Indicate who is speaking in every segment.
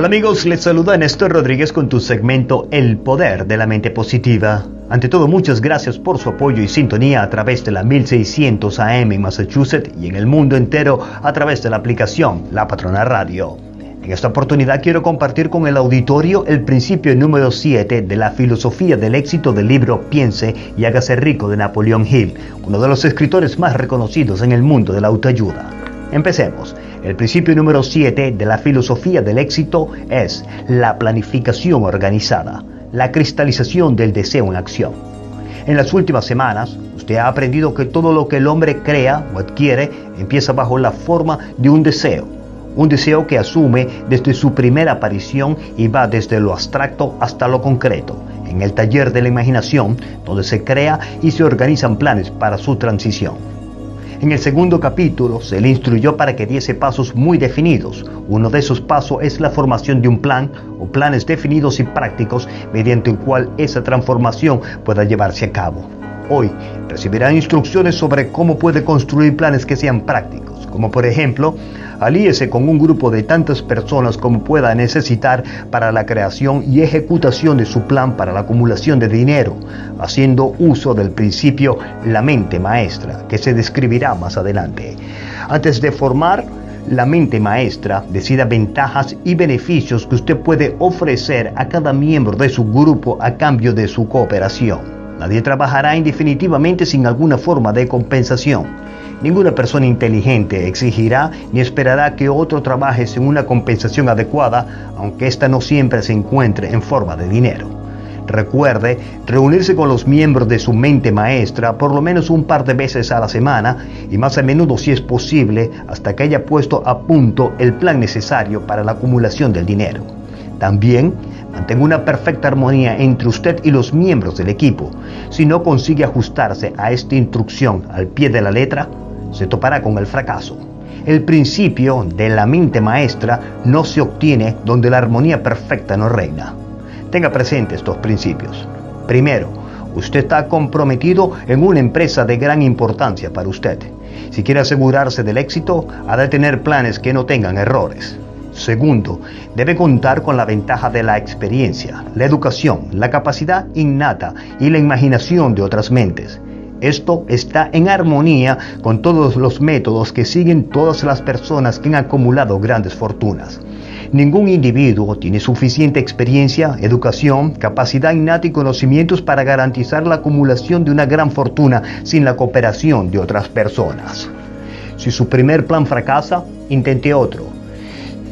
Speaker 1: Hola amigos, les saluda Néstor Rodríguez con tu segmento El Poder de la Mente Positiva. Ante todo, muchas gracias por su apoyo y sintonía a través de la 1600 AM en Massachusetts y en el mundo entero a través de la aplicación La Patrona Radio. En esta oportunidad quiero compartir con el auditorio el principio número 7 de la filosofía del éxito del libro Piense y hágase rico de Napoleón Hill, uno de los escritores más reconocidos en el mundo de la autoayuda. Empecemos. El principio número 7 de la filosofía del éxito es la planificación organizada, la cristalización del deseo en acción. En las últimas semanas, usted ha aprendido que todo lo que el hombre crea o adquiere empieza bajo la forma de un deseo. Un deseo que asume desde su primera aparición y va desde lo abstracto hasta lo concreto, en el taller de la imaginación, donde se crea y se organizan planes para su transición. En el segundo capítulo se le instruyó para que diese pasos muy definidos. Uno de esos pasos es la formación de un plan o planes definidos y prácticos mediante el cual esa transformación pueda llevarse a cabo. Hoy recibirá instrucciones sobre cómo puede construir planes que sean prácticos, como por ejemplo Alíese con un grupo de tantas personas como pueda necesitar para la creación y ejecutación de su plan para la acumulación de dinero, haciendo uso del principio la mente maestra, que se describirá más adelante. Antes de formar la mente maestra decida ventajas y beneficios que usted puede ofrecer a cada miembro de su grupo a cambio de su cooperación. Nadie trabajará indefinitivamente sin alguna forma de compensación. Ninguna persona inteligente exigirá ni esperará que otro trabaje sin una compensación adecuada, aunque ésta no siempre se encuentre en forma de dinero. Recuerde reunirse con los miembros de su mente maestra por lo menos un par de veces a la semana y más a menudo si es posible hasta que haya puesto a punto el plan necesario para la acumulación del dinero. También mantenga una perfecta armonía entre usted y los miembros del equipo. Si no consigue ajustarse a esta instrucción al pie de la letra, se topará con el fracaso. El principio de la mente maestra no se obtiene donde la armonía perfecta no reina. Tenga presente estos principios. Primero, usted está comprometido en una empresa de gran importancia para usted. Si quiere asegurarse del éxito, ha de tener planes que no tengan errores. Segundo, debe contar con la ventaja de la experiencia, la educación, la capacidad innata y la imaginación de otras mentes. Esto está en armonía con todos los métodos que siguen todas las personas que han acumulado grandes fortunas. Ningún individuo tiene suficiente experiencia, educación, capacidad innata y conocimientos para garantizar la acumulación de una gran fortuna sin la cooperación de otras personas. Si su primer plan fracasa, intente otro.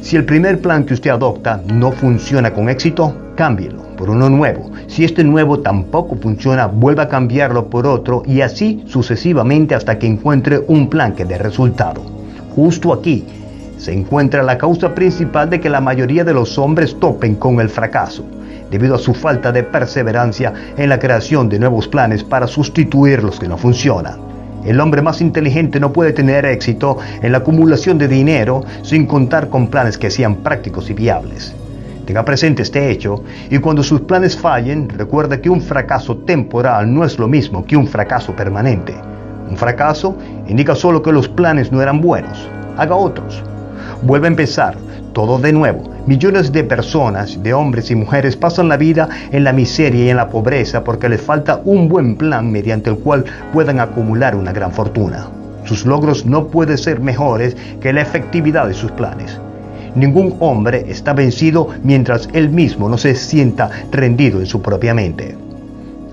Speaker 1: Si el primer plan que usted adopta no funciona con éxito, cámbielo por uno nuevo. Si este nuevo tampoco funciona, vuelva a cambiarlo por otro y así sucesivamente hasta que encuentre un plan que dé resultado. Justo aquí se encuentra la causa principal de que la mayoría de los hombres topen con el fracaso, debido a su falta de perseverancia en la creación de nuevos planes para sustituir los que no funcionan. El hombre más inteligente no puede tener éxito en la acumulación de dinero sin contar con planes que sean prácticos y viables. Tenga presente este hecho y cuando sus planes fallen, recuerde que un fracaso temporal no es lo mismo que un fracaso permanente. Un fracaso indica solo que los planes no eran buenos. Haga otros. Vuelve a empezar, todo de nuevo. Millones de personas, de hombres y mujeres, pasan la vida en la miseria y en la pobreza porque les falta un buen plan mediante el cual puedan acumular una gran fortuna. Sus logros no pueden ser mejores que la efectividad de sus planes. Ningún hombre está vencido mientras él mismo no se sienta rendido en su propia mente.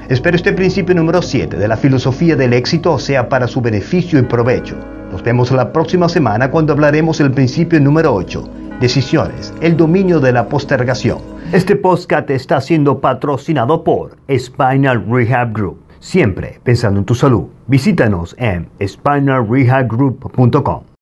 Speaker 1: Espero este principio número 7 de la filosofía del éxito sea para su beneficio y provecho. Nos vemos la próxima semana cuando hablaremos del principio número 8, decisiones, el dominio de la postergación. Este podcast está siendo patrocinado por Spinal Rehab Group. Siempre pensando en tu salud. Visítanos en spinalrehabgroup.com.